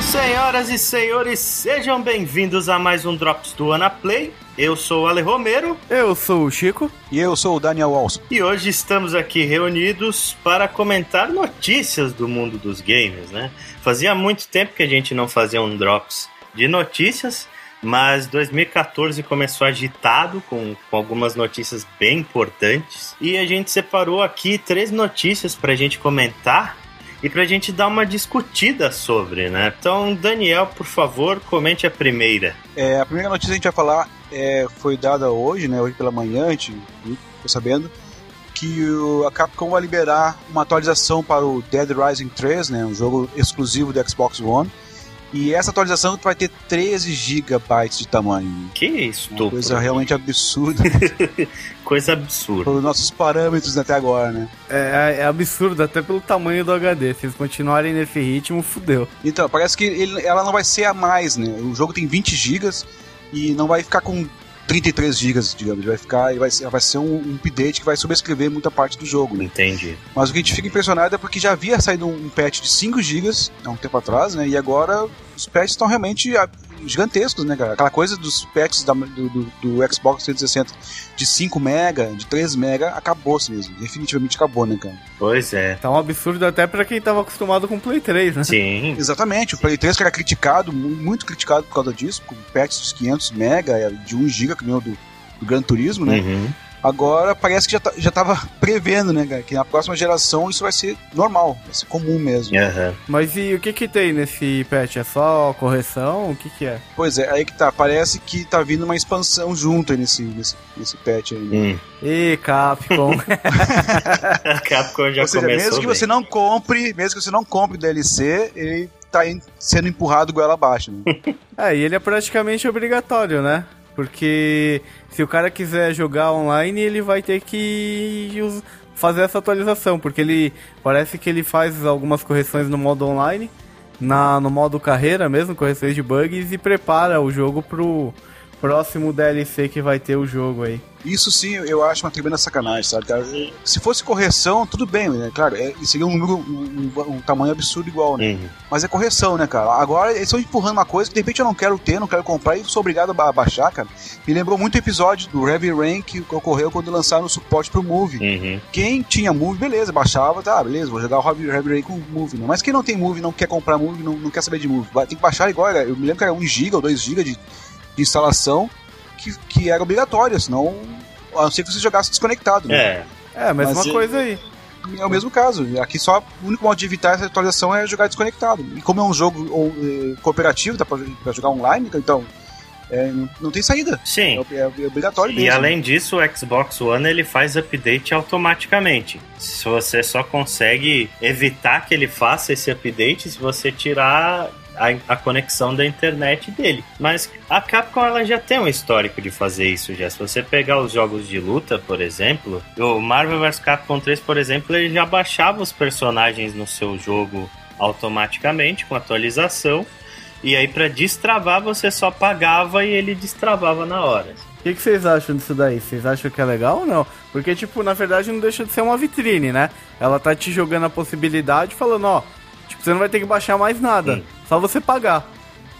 Senhoras e senhores, sejam bem-vindos a mais um Drops do Anaplay. Eu sou o Ale Romero. Eu sou o Chico. E eu sou o Daniel Walsh. E hoje estamos aqui reunidos para comentar notícias do mundo dos games, né? Fazia muito tempo que a gente não fazia um Drops de notícias, mas 2014 começou agitado com, com algumas notícias bem importantes. E a gente separou aqui três notícias para a gente comentar e pra gente dar uma discutida sobre, né? Então, Daniel, por favor, comente a primeira. É, a primeira notícia que a gente vai falar é, foi dada hoje, né? Hoje pela manhã, a gente ficou sabendo que a Capcom vai liberar uma atualização para o Dead Rising 3, né? Um jogo exclusivo do Xbox One e essa atualização vai ter 13 GB de tamanho. Que isso, Uma coisa realmente absurda. coisa absurda. Pelos nossos parâmetros até agora, né? É, é, absurdo, até pelo tamanho do HD. Se eles continuarem nesse ritmo, fudeu. Então, parece que ele, ela não vai ser a mais, né? O jogo tem 20 GB e não vai ficar com 33 GB, digamos. Vai ficar, vai ser, vai ser um, um, update que vai sobrescrever muita parte do jogo. Né? Entendi. Mas o que a gente fica impressionado é porque já havia saído um patch de 5 GB há um tempo atrás, né? E agora os patches estão realmente gigantescos, né, cara? Aquela coisa dos patches da, do, do, do, Xbox 360 de 5 mega, de 3 mega, acabou-se mesmo. Definitivamente acabou, né, cara? Pois é. Tá um absurdo até pra quem tava acostumado com o Play 3, né? Sim. Exatamente. O Play 3 que era criticado, muito criticado por causa disso, com patches de 500 mega, de 1 giga, que nem o do, do Gran Turismo, né? Uhum. Agora parece que já, tá, já tava prevendo, né, cara? Que na próxima geração isso vai ser normal, vai ser comum mesmo. Uhum. Mas e o que que tem nesse patch? É só correção? O que que é? Pois é, aí que tá. Parece que tá vindo uma expansão junto aí nesse, nesse, nesse patch aí. Hum. E Capcom. Capcom já Ou seja, começou mesmo que bem. você não compre, mesmo que você não compre o DLC, ele tá sendo empurrado goela abaixo. Né? é, e ele é praticamente obrigatório, né? Porque se o cara quiser jogar online, ele vai ter que fazer essa atualização, porque ele parece que ele faz algumas correções no modo online, na, no modo carreira mesmo, correções de bugs e prepara o jogo pro próximo DLC que vai ter o jogo aí. Isso sim, eu acho uma tremenda sacanagem, sabe? Se fosse correção, tudo bem, né? Claro, é, seria um número, um, um, tamanho absurdo igual, né? Uhum. Mas é correção, né, cara? Agora eles estão empurrando uma coisa que de repente eu não quero ter, não quero comprar e sou obrigado a baixar, cara. Me lembrou muito o episódio do Heavy Rain que ocorreu quando lançaram o suporte pro Move. Uhum. Quem tinha Move, beleza, baixava, tá, beleza, vou jogar o Heavy, Heavy Rain com Move, né? Mas quem não tem Move, não quer comprar Move, não, não quer saber de Move, vai, tem que baixar igual, eu me lembro que era 1 GB ou 2 GB de instalação que, que era obrigatória, senão a não ser que você jogasse desconectado. Né? É. É, a mesma Mas, coisa aí. É o mesmo caso. Aqui só o único modo de evitar essa atualização é jogar desconectado. E como é um jogo ou, é, cooperativo, dá pra, pra, jogar online, então é, não, tem saída. Sim. É, é, é obrigatório E mesmo. além disso, o Xbox One ele faz update automaticamente. Se você só consegue evitar que ele faça esse update se você tirar a, a, conexão da internet dele. Mas a Capcom ela já tem um histórico de fazer isso já. Se você pegar os jogos de luta, por exemplo, o Marvel vs Capcom 3, por exemplo, ele já baixava os personagens no seu jogo automaticamente com atualização. E aí para destravar você só pagava e ele destravava na hora. O que, que, vocês acham disso daí? Vocês acham que é legal ou não? Porque, tipo, na verdade não deixa de ser uma vitrine, né? Ela tá te jogando a possibilidade falando, ó, tipo, você não vai ter que baixar mais nada. Hum. Só você pagar.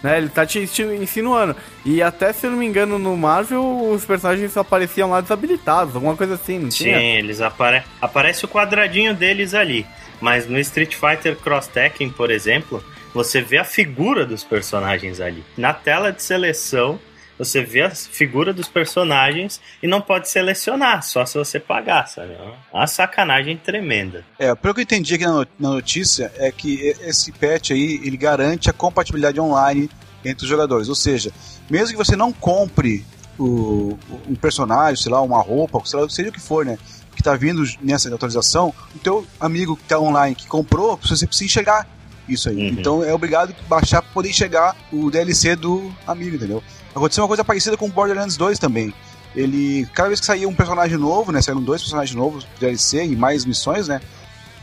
Né? Ele tá te insinuando. E até, se eu não me engano, no Marvel, os personagens apareciam lá desabilitados, alguma coisa assim, não Sim, tinha? eles apare... aparece o quadradinho deles ali. Mas no Street Fighter Cross Tekken, por exemplo, você vê a figura dos personagens ali. Na tela de seleção, você vê a figura dos personagens e não pode selecionar, só se você pagar, sabe? Uma sacanagem tremenda. É, pelo que eu entendi aqui na notícia, é que esse patch aí, ele garante a compatibilidade online entre os jogadores. Ou seja, mesmo que você não compre o, um personagem, sei lá, uma roupa, sei lá, seja o que for, né? Que tá vindo nessa atualização, o teu amigo que tá online, que comprou, você precisa enxergar isso aí. Uhum. Então é obrigado a baixar para poder enxergar o DLC do amigo, entendeu? Aconteceu uma coisa parecida com Borderlands 2 também. Ele, cada vez que saía um personagem novo, né, saíram dois personagens novos DLC e mais missões, né?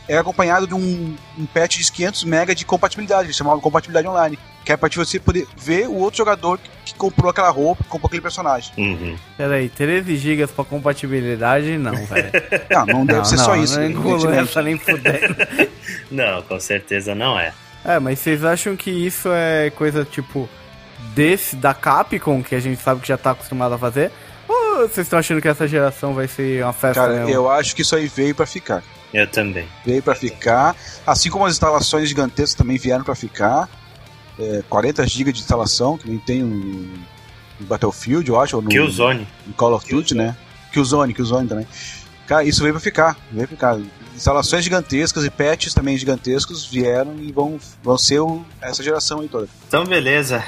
É acompanhado de um, um patch de 500 MB de compatibilidade, eles chamavam compatibilidade online. Que é pra você poder ver o outro jogador que, que comprou aquela roupa, que comprou aquele personagem. Uhum. Peraí, 13 GB pra compatibilidade? Não, velho. Não, não deve Não, ser não, só isso. Não essa nem. Não, com certeza não é. É, mas vocês acham que isso é coisa tipo desse da Capcom que a gente sabe que já tá acostumado a fazer? Ou vocês estão achando que essa geração vai ser uma festa Cara, mesmo? eu acho que isso aí veio pra ficar. Eu também. Veio pra ficar. Assim como as instalações gigantescas também vieram pra ficar. É, 40 GB de instalação, que nem tem um, no Battlefield, eu acho, ou no, Killzone. no Call of Duty, né? Killzone, Killzone também. Cara, isso veio pra ficar. Veio pra ficar. Instalações gigantescas e patches também gigantescos vieram e vão, vão ser o- essa geração aí toda. Então, beleza.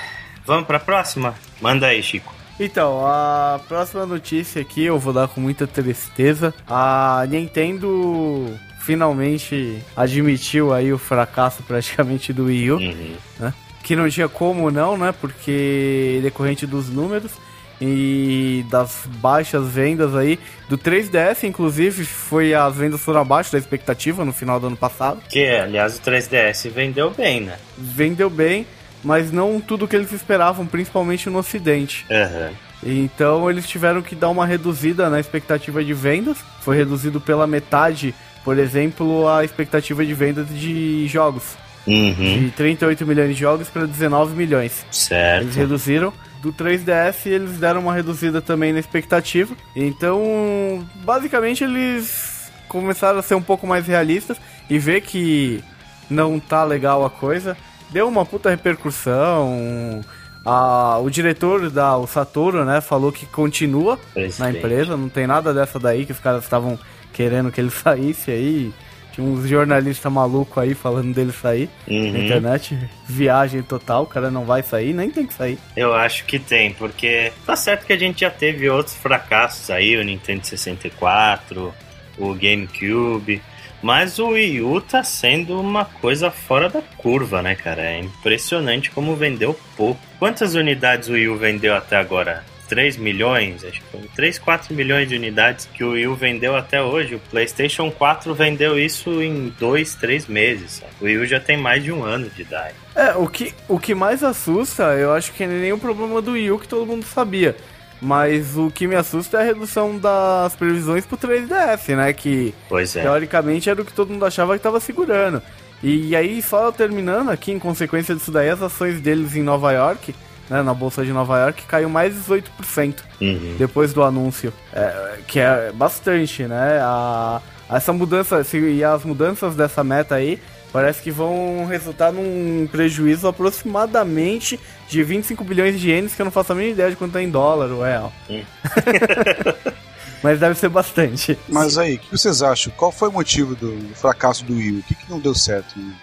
Vamos pra próxima? Manda aí, Chico. Então, a próxima notícia aqui eu vou dar com muita tristeza. A Nintendo finalmente admitiu aí o fracasso praticamente do Wii U, Uhum. que não tinha como não, né? Porque decorrente dos números e das baixas vendas aí do 3DS, inclusive, foi as vendas foram abaixo da expectativa no final do ano passado. Que, aliás, o 3DS vendeu bem, né? Vendeu bem, mas não tudo que eles esperavam, principalmente no ocidente. Aham. Então eles tiveram que dar uma reduzida na expectativa de vendas. Foi reduzido pela metade, por exemplo, a expectativa de vendas de jogos. Uhum. De 38 milhões de jogos para 19 milhões. Eles Certo. reduziram. Do 3DS eles deram uma reduzida também na expectativa. Então, basicamente eles começaram a ser um pouco mais realistas e ver que não tá legal a coisa. Deu uma puta repercussão. A, o diretor da o Satoru, né, falou que continua na Presidente. empresa, não tem nada dessa daí que os caras estavam querendo que ele saísse aí. Tinha uns jornalistas malucos aí falando dele sair na Uhum. internet. Viagem total, o cara não vai sair, nem tem que sair. Eu acho que tem, porque tá certo que a gente já teve outros fracassos aí, o Nintendo 64, o GameCube, mas o Wii U tá sendo uma coisa fora da curva, né, cara? É impressionante como vendeu pouco. Quantas unidades o Wii U vendeu até agora? 3 milhões? Acho que foi 3, 4 milhões de unidades que o Wii U vendeu até hoje. O PlayStation 4 vendeu isso em 2, 3 meses. O Wii U já tem mais de um ano de idade. É, o que, o que mais assusta, eu acho que é nem o problema do Wii U que todo mundo sabia. Mas o que me assusta é a redução das previsões pro 3DS, né? Que é. teoricamente era o que todo mundo achava que tava segurando. E, aí, só terminando aqui, em consequência disso daí, as ações deles em Nova York, né, na Bolsa de Nova York, caiu mais 18% Uhum. depois do anúncio. É, que é bastante, né? A, essa mudança, se- e as mudanças dessa meta aí, parece que vão resultar num prejuízo aproximadamente de 25 bilhões de ienes, que eu não faço a mínima ideia de quanto é em dólar ou real. Hum. Mas deve ser bastante. Mas aí, o que vocês acham? Qual foi o motivo do fracasso do Wii? O que, que não deu certo? né?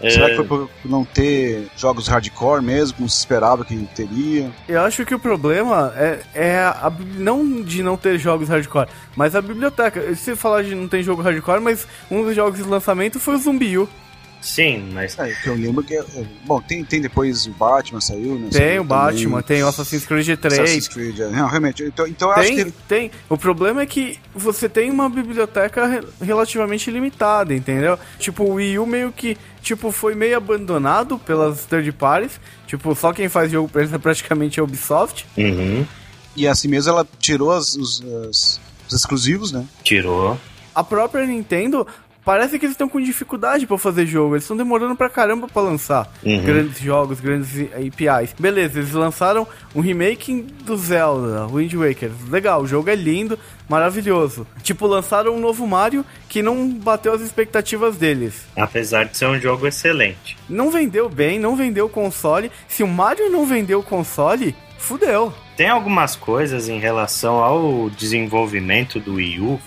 Será É, que foi por não ter jogos hardcore mesmo, como se esperava que teria? Eu acho que o problema é, é a, não de não ter jogos hardcore, mas a biblioteca. Se falar de não tem jogo hardcore, mas um dos jogos de lançamento foi o Zumbi U. Sim, mas É, que eu lembro que. Bom, tem, tem depois o Batman saiu, né? Tem Saiu o Batman, também. tem o Assassin's Creed 3, Assassin's Creed. é. Não, realmente. Então, então eu acho Tem, que. tem. O problema é que você tem uma biblioteca re- relativamente limitada, entendeu? Tipo, o Wii U meio que, tipo, foi meio abandonado pelas third parties. Tipo, só quem faz jogo pra eles é praticamente a Ubisoft. Uhum. E assim mesmo ela tirou as- os, as- os exclusivos, né? tirou. A própria Nintendo... Parece que eles estão com dificuldade pra fazer jogo. Eles estão demorando pra caramba pra lançar Uhum. grandes jogos, grandes APIs. Beleza, eles lançaram um remake do Zelda, Wind Waker. Legal, o jogo é lindo, maravilhoso. Tipo, lançaram um novo Mario que não bateu as expectativas deles. Apesar de ser um jogo excelente. Não vendeu bem, não vendeu o console. Se o Mario não vendeu o console, fudeu. Tem algumas coisas em relação ao desenvolvimento do Wii U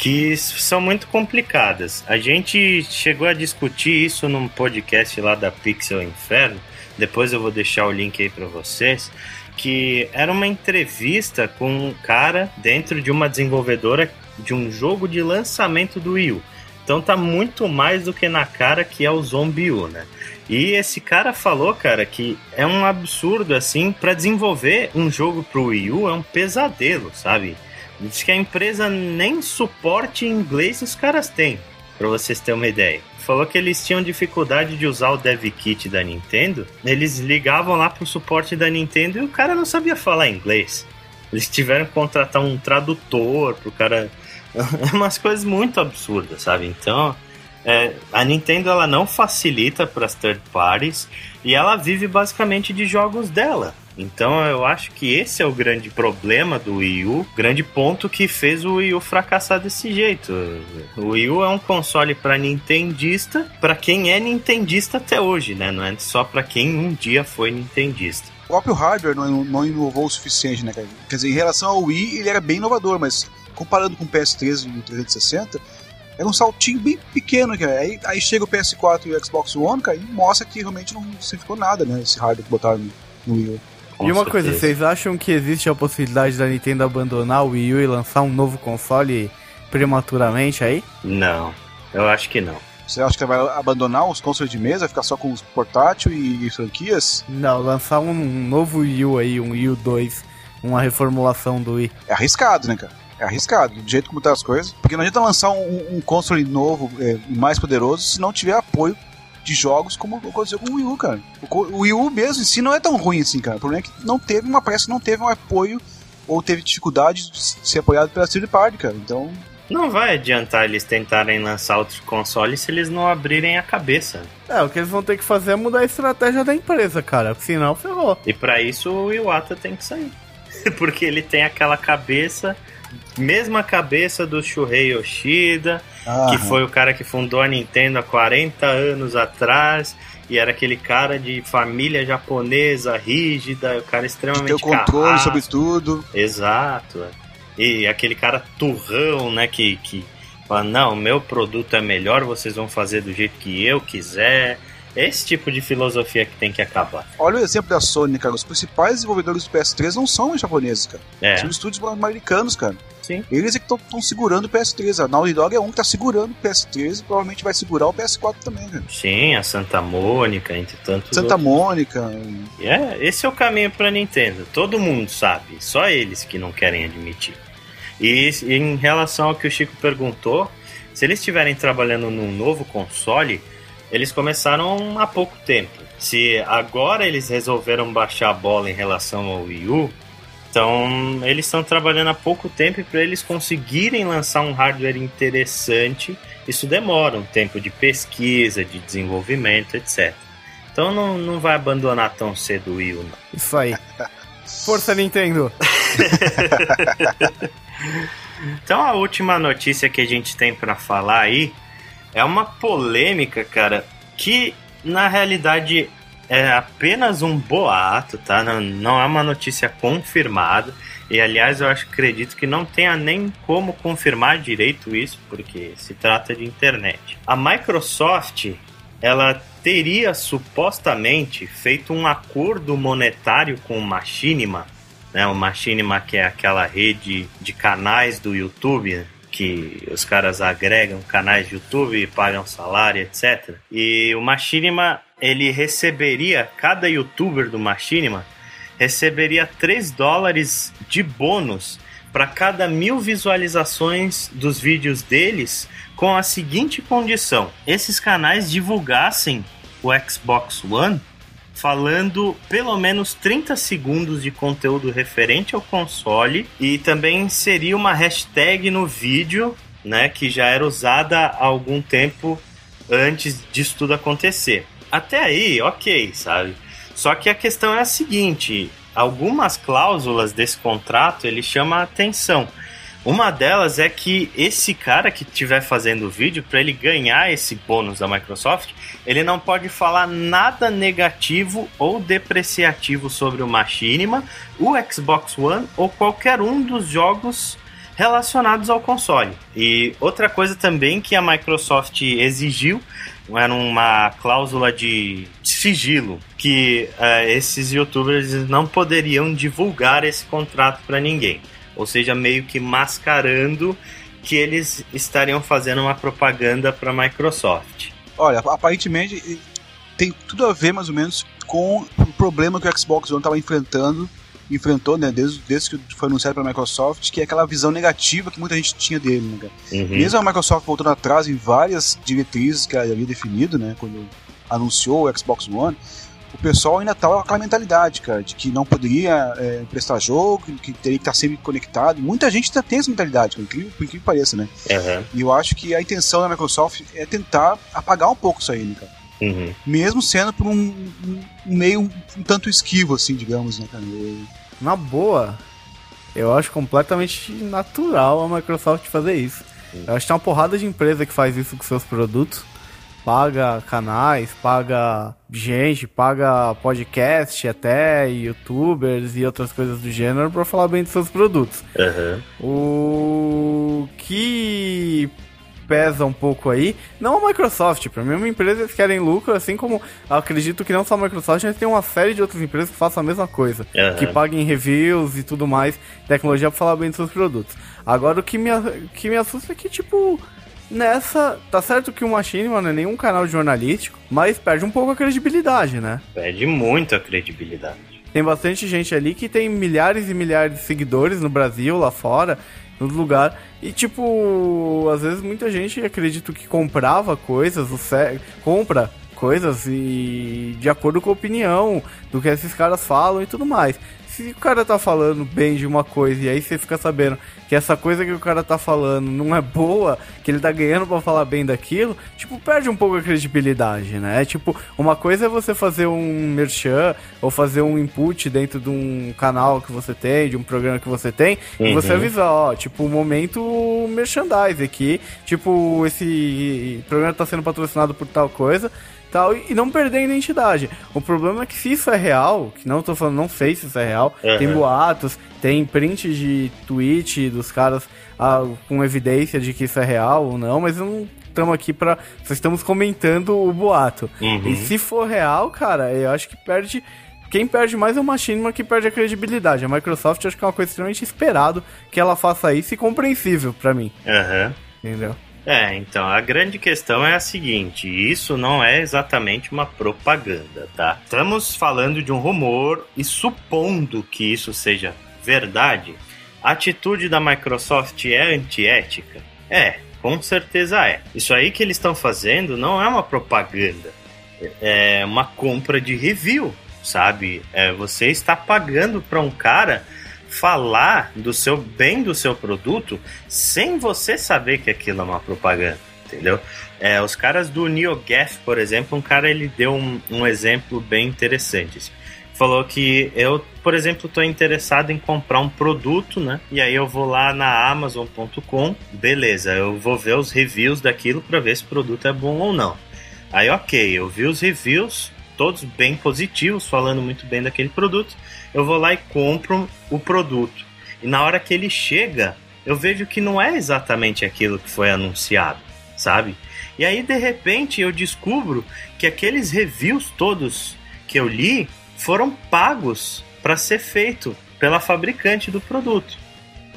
que são muito complicadas. A gente chegou a discutir isso num podcast lá da Pixel Inferno. Depois eu vou deixar o link aí para vocês. Que era uma entrevista com um cara dentro de uma desenvolvedora de um jogo de lançamento do Wii U. Então tá muito mais do que na cara que é o Zombie U, né? E esse cara falou, cara, que é um absurdo assim para desenvolver um jogo pro Wii U é um pesadelo, sabe? Diz que a empresa nem suporte em inglês os caras têm. para vocês terem uma ideia. Falou que eles tinham dificuldade de usar o dev kit da Nintendo. Eles ligavam lá pro suporte da Nintendo e o cara não sabia falar inglês. Eles tiveram que contratar um tradutor pro cara. É umas coisas muito absurdas, sabe? Então, é, a Nintendo ela não facilita para as third parties e ela vive basicamente de jogos dela. Então eu acho que esse é o grande problema do Wii U, grande ponto que fez o Wii U fracassar desse jeito. O Wii U é um console para nintendista, para quem é nintendista até hoje, né? Não é só para quem um dia foi nintendista. O próprio hardware não, não inovou o suficiente, né? Quer dizer, em relação ao Wii, ele era bem inovador, mas comparando com o PS3 e o 360, era um saltinho bem pequeno, cara. Aí, aí chega o PS4 e o Xbox One, cara, e mostra que realmente não significou nada, né? Esse hardware que botaram no Wii U. Com e uma certeza. coisa, vocês acham que existe a possibilidade da Nintendo abandonar o Wii U e lançar um novo console prematuramente aí? Não, eu acho que não. Você acha que vai abandonar os consoles de mesa, ficar só com os portátil e, e franquias? Não, lançar um, um, novo Wii U aí, um Wii U 2, uma reformulação do Wii. É arriscado, né, cara? É arriscado, do jeito como tá as coisas. Porque não adianta lançar um, um console novo, é, mais poderoso, se não tiver apoio de jogos como aconteceu com o Wii U, cara. O, Wii U mesmo em si não é tão ruim assim, cara. O problema é que não teve uma peça, não teve um apoio ou teve dificuldade de ser apoiado pela third party, cara. Então. Não vai adiantar eles tentarem lançar outros consoles se eles não abrirem a cabeça. É, o que eles vão ter que fazer é mudar a estratégia da empresa, cara. Senão ferrou. E para isso o Iwata tem que sair. Porque ele tem aquela cabeça mesma cabeça do Shuhei Yoshida, que foi o cara que fundou a Nintendo há 40 anos atrás. E era aquele cara de família japonesa, rígida, o cara extremamente. Tem o controle carrasco. sobre tudo. Exato. E aquele cara turrão, né? Que, que fala: não, meu produto é melhor, vocês vão fazer do jeito que eu quiser. Esse tipo de filosofia que tem que acabar. Olha o exemplo da Sony, cara. Os principais desenvolvedores do PS3 não são os japoneses, cara. É. São estúdios americanos, cara. Sim. Eles é que estão segurando o PS3. A Naughty Dog é um que tá segurando o PS3 e provavelmente vai segurar o PS4 também, cara. Sim, a Santa Mônica, entre tantos Santa outros. Mônica. É, esse é o caminho pra Nintendo. Todo mundo sabe. Só eles que não querem admitir. E em relação ao que o Chico perguntou, se eles estiverem trabalhando num novo console eles começaram há pouco tempo. Se agora eles resolveram baixar a bola em relação ao Wii U, então eles estão trabalhando há pouco tempo e para eles conseguirem lançar um hardware interessante, isso demora um tempo de pesquisa, de desenvolvimento, etc. Então não, não vai abandonar tão cedo o Wii U, não. Isso aí. Força Nintendo! então a última notícia que a gente tem para falar aí é uma polêmica, cara, que na realidade é apenas um boato, tá? Não, não é uma notícia confirmada. E aliás, eu acho, acredito que não tenha nem como confirmar direito isso, porque se trata de internet. A Microsoft, ela teria supostamente feito um acordo monetário com o Machinima, né? O Machinima que é aquela rede de canais do YouTube, que os caras agregam canais de YouTube pagam salário, etc. E o Machinima, ele receberia, cada youtuber do Machinima receberia 3 dólares de bônus para cada mil visualizações dos vídeos deles, com a seguinte condição: esses canais divulgassem o Xbox One falando pelo menos 30 segundos de conteúdo referente ao console e também seria uma hashtag no vídeo, né, que já era usada há algum tempo antes disso tudo acontecer. Até aí, ok, sabe? Só que a questão é a seguinte: algumas cláusulas desse contrato ele chama a atenção. Uma delas é que esse cara que estiver fazendo o vídeo, para ele ganhar esse bônus da Microsoft, ele não pode falar nada negativo ou depreciativo sobre o Machinima, o Xbox One ou qualquer um dos jogos relacionados ao console. E outra coisa também que a Microsoft exigiu era uma cláusula de sigilo que uh, esses youtubers não poderiam divulgar esse contrato para ninguém ou seja, meio que mascarando que eles estariam fazendo uma propaganda para a Microsoft. Olha, aparentemente tem tudo a ver mais ou menos com o problema que o Xbox One estava enfrentando enfrentou, né, desde, desde que foi anunciado pela Microsoft, que é aquela visão negativa que muita gente tinha dele, né? Uhum. Mesmo a Microsoft voltando atrás em várias diretrizes que ela havia definido, né, quando anunciou o Xbox One, o pessoal ainda estava com aquela mentalidade, cara, de que não poderia é, prestar jogo, que teria que estar sempre conectado. Muita gente ainda tem essa mentalidade, por incrível, por incrível que pareça, né? Uhum. E eu acho que a intenção da Microsoft é tentar apagar um pouco isso aí, né, cara? Uhum. Mesmo sendo por um, um, um meio um, um, tanto esquivo, assim, digamos, né, cara? Eu... Na boa, eu acho completamente natural a Microsoft fazer isso. Uhum. Eu acho que tem uma porrada de empresa que faz isso com seus produtos paga canais, paga gente, paga podcast até, youtubers e outras coisas do gênero para falar bem dos seus produtos. Uhum. O que pesa um pouco aí, não a Microsoft, para mim é uma empresa que querem lucro, assim como acredito que não só a Microsoft, mas tem uma série de outras empresas que façam a mesma coisa, uhum. que paguem reviews e tudo mais, tecnologia para falar bem dos seus produtos. Agora o que me, que me assusta é que, tipo, nessa, tá certo que o Machine, mano, é nenhum canal jornalístico, mas perde um pouco a credibilidade, né? Perde muito a credibilidade. Tem bastante gente ali que tem milhares e milhares de seguidores no Brasil, lá fora, no lugar. E, tipo, às vezes muita gente acredita que comprava coisas, o compra coisas e de acordo com a opinião do que esses caras falam e tudo mais se o cara tá falando bem de uma coisa e aí você fica sabendo que essa coisa que o cara tá falando não é boa, que ele tá ganhando para falar bem daquilo, tipo, perde um pouco a credibilidade, né? É tipo, uma coisa é você fazer um merchan ou fazer um input dentro de um canal que você tem, de um programa que você tem, uhum. e você avisar, ó, tipo, momento merchandise aqui, tipo, esse programa tá sendo patrocinado por tal coisa, tal, e não perder a identidade. O problema é que se isso é real, que não tô falando, não sei se isso é real, uhum. tem boatos, tem print de tweet dos caras ah, com evidência de que isso é real ou não, mas eu não estamos aqui para Só estamos comentando o boato. Uhum. E se for real, cara, eu acho que perde. Quem perde mais é o Machinima que perde a credibilidade. A Microsoft acho que é uma coisa extremamente esperado que ela faça isso e compreensível para mim. Uhum. Entendeu? É, então a grande questão é a seguinte: isso não é exatamente uma propaganda, tá? Estamos falando de um rumor e supondo que isso seja verdade, a atitude da Microsoft é antiética? É, com certeza é. Isso aí que eles estão fazendo não é uma propaganda, é uma compra de review, sabe? É, você está pagando para um cara falar do seu bem do seu produto sem você saber que aquilo é uma propaganda, entendeu? É, os caras do NeoGaf, por exemplo, um cara ele deu um, um exemplo bem interessante. Falou que eu, por exemplo, estou interessado em comprar um produto, né? E aí eu vou lá na Amazon.com, beleza, eu vou ver os reviews daquilo para ver se o produto é bom ou não. Aí, ok, eu vi os reviews, todos bem positivos, falando muito bem daquele produto eu vou lá e compro o produto. E na hora que ele chega, eu vejo que não é exatamente aquilo que foi anunciado, sabe? E aí de repente eu descubro que aqueles reviews todos que eu li foram pagos para ser feito pela fabricante do produto.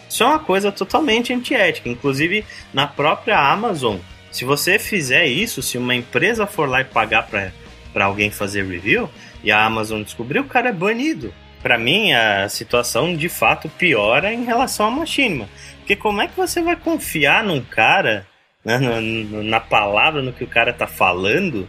Isso é uma coisa totalmente antiética. Inclusive, na própria Amazon, se você fizer isso, se uma empresa for lá e pagar para alguém fazer review, e a Amazon descobrir, o cara é banido para mim, a situação de fato piora em relação ao Machinima. Porque como é que você vai confiar num cara, né, na, na palavra, no que o cara tá falando,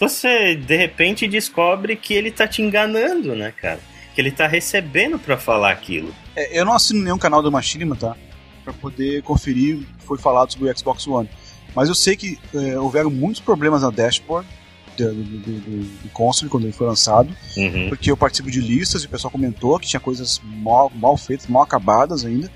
você de repente descobre que ele tá te enganando, né, cara? Que ele tá recebendo para falar aquilo. É, eu não assino nenhum canal do Machinima, tá? Pra poder conferir o que foi falado sobre o Xbox One. Mas eu sei que é, houveram muitos problemas na dashboard do, do, do console quando ele foi lançado, uhum. porque eu participo de listas e o pessoal comentou que tinha coisas mal, mal feitas, mal acabadas ainda.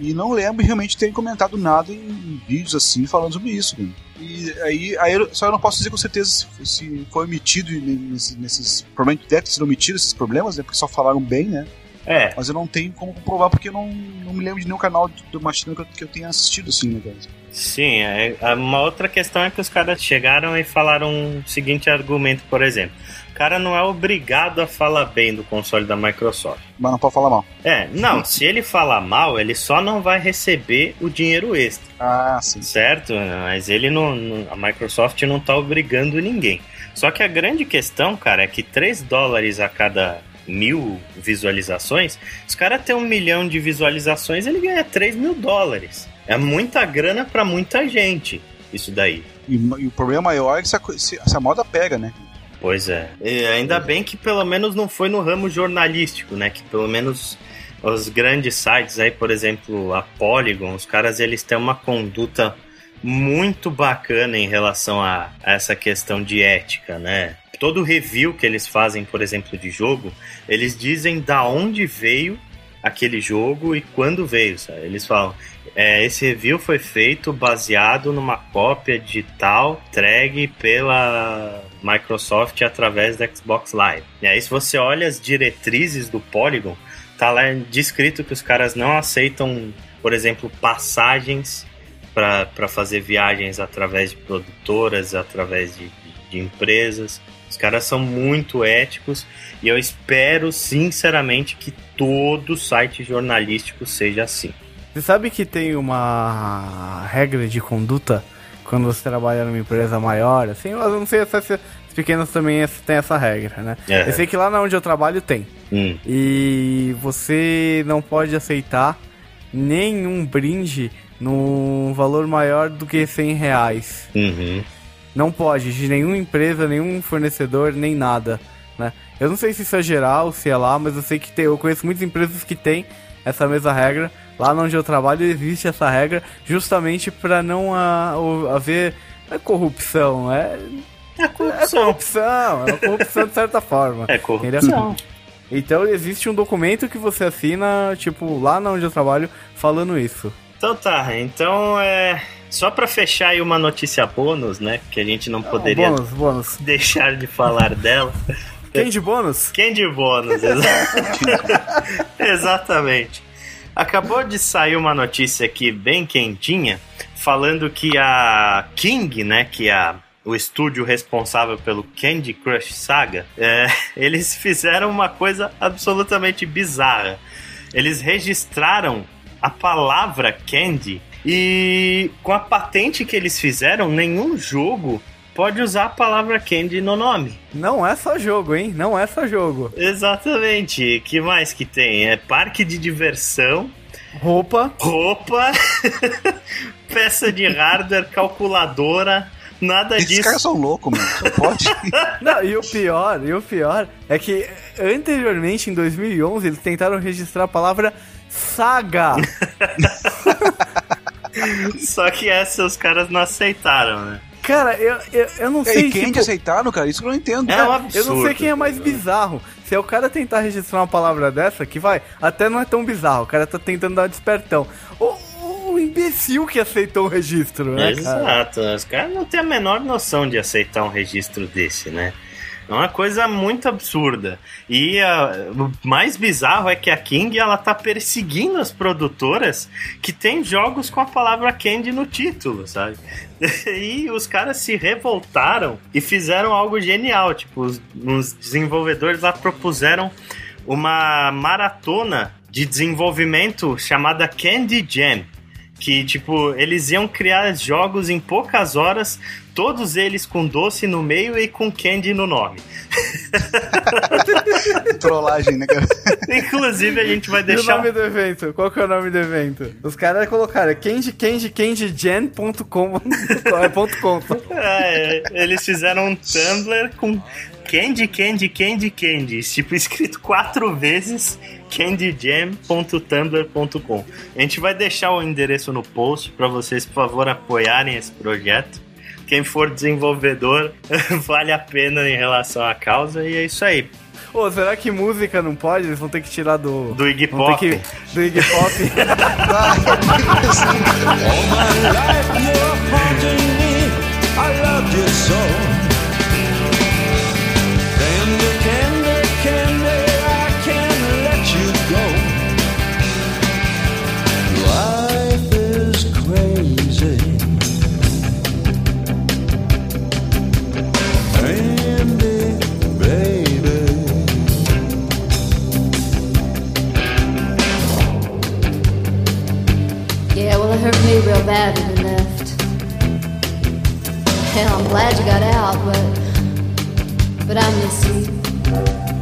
E não lembro realmente terem comentado nada em vídeos assim falando sobre isso. Né? E aí, aí eu, só eu não posso dizer com certeza se, se foi omitido nesses, nesses. Provavelmente deve ter sido omitido esses problemas, né? Porque só falaram bem, né? É. Mas eu não tenho como comprovar porque eu não, não me lembro de nenhum canal do Machine que eu, que eu tenha assistido assim, né, cara? Sim, é, uma outra questão é que os caras chegaram e falaram o seguinte argumento, por exemplo. O cara não é obrigado a falar bem do console da Microsoft. Mas não pode falar mal. É, não, se ele falar mal, ele só não vai receber o dinheiro extra. Ah, sim. Certo? Mas ele não. A Microsoft não tá obrigando ninguém. Só que a grande questão, cara, é que 3 dólares a cada mil visualizações, os caras têm um milhão de visualizações, ele ganha 3 mil dólares. É muita grana para muita gente, isso daí. E, e, o problema maior é que essa, essa moda pega, né? Pois é. E ainda bem que pelo menos não foi no ramo jornalístico, né? Que pelo menos os grandes sites aí, por exemplo, a Polygon, os caras eles têm uma conduta muito bacana em relação a, a essa questão de ética, né? Todo review que eles fazem, por exemplo, de jogo, eles dizem da onde veio aquele jogo e quando veio, sabe? Eles falam, é, esse review foi feito baseado numa cópia digital entregue pela Microsoft através da Xbox Live. E aí, se você olha as diretrizes do Polygon, tá lá descrito que os caras não aceitam, por exemplo, passagens para fazer viagens através de produtoras, através de, de, de empresas. Os caras são muito éticos e eu espero sinceramente que todo site jornalístico seja assim. Você sabe que tem uma regra de conduta quando você trabalha numa empresa maior, assim, eu não sei se as pequenas também tem essa regra, né? É. Eu sei que lá onde eu trabalho tem. Hum. E você não pode aceitar nenhum brinde no valor maior do que 100 reais. Uhum. Não pode, de nenhuma empresa, nenhum fornecedor, nem nada, né? Eu não sei se isso é geral, se é lá, mas eu sei que tem, eu conheço muitas empresas que têm essa mesma regra. Lá onde eu trabalho existe essa regra justamente para não haver é corrupção, é é corrupção. É corrupção, é corrupção de certa forma. É corrupção. Então existe um documento que você assina, tipo, lá onde eu trabalho, falando isso. Então tá, então é. Só para fechar aí uma notícia bônus, né? Que a gente não poderia bônus, bônus. deixar de falar dela. Quem de bônus? Quem de bônus, exatamente. Acabou de sair uma notícia aqui bem quentinha, falando que a King, né, que é a o estúdio responsável pelo Candy Crush Saga, é, eles fizeram uma coisa absolutamente bizarra. Eles registraram a palavra Candy e com a patente que eles fizeram, nenhum jogo pode usar a palavra Candy no nome. Não é só jogo, hein? Não é só jogo. Exatamente. que mais que tem? É parque de diversão. Roupa. Roupa. peça de hardware, calculadora. Nada Esses disso. Esses caras são loucos, mano. Só pode. Não, e o pior, e o pior é que anteriormente, em 2011, eles tentaram registrar a palavra saga. Só que essa os caras não aceitaram, né? Cara, eu, eu, eu não sei. E quem tipo... que aceitaram, cara? Isso que eu não entendo. É um absurdo, eu não sei quem é mais bizarro. Se é o cara tentar registrar uma palavra dessa, que vai, até não é tão bizarro. O cara tá tentando dar despertão. Ou, o imbecil que aceitou o registro, né? Exato. Cara? Os caras não têm a menor noção de aceitar um registro desse, né? É uma coisa muito absurda. E uh, o mais bizarro é que a King ela tá perseguindo as produtoras que tem jogos com a palavra Candy no título, sabe? e os caras se revoltaram e fizeram algo genial. Tipo, os, os desenvolvedores lá propuseram uma maratona de desenvolvimento chamada Candy Jam que, tipo, eles iam criar jogos em poucas horas, todos eles com doce no meio e com candy no nome. Trollagem, né, cara? Inclusive, a gente vai deixar. E o nome do evento? Qual que é o nome do evento? Os caras colocaram candy, candy, candy, gen.com. é, eles fizeram um Tumblr com Candy, Candy, Candy, Candy. Tipo, escrito quatro vezes candyjam.tumblr.com. A gente vai deixar o endereço no post para vocês, por favor, apoiarem esse projeto. Quem for desenvolvedor, vale a pena em relação à causa, e é isso aí. Ô, oh, será que música não pode? Eles vão ter que tirar do. Do Iggy Pop. Que... Do Iggy Pop. All my life you're haunting me. I loved you so. Glad you got out, but but I miss you.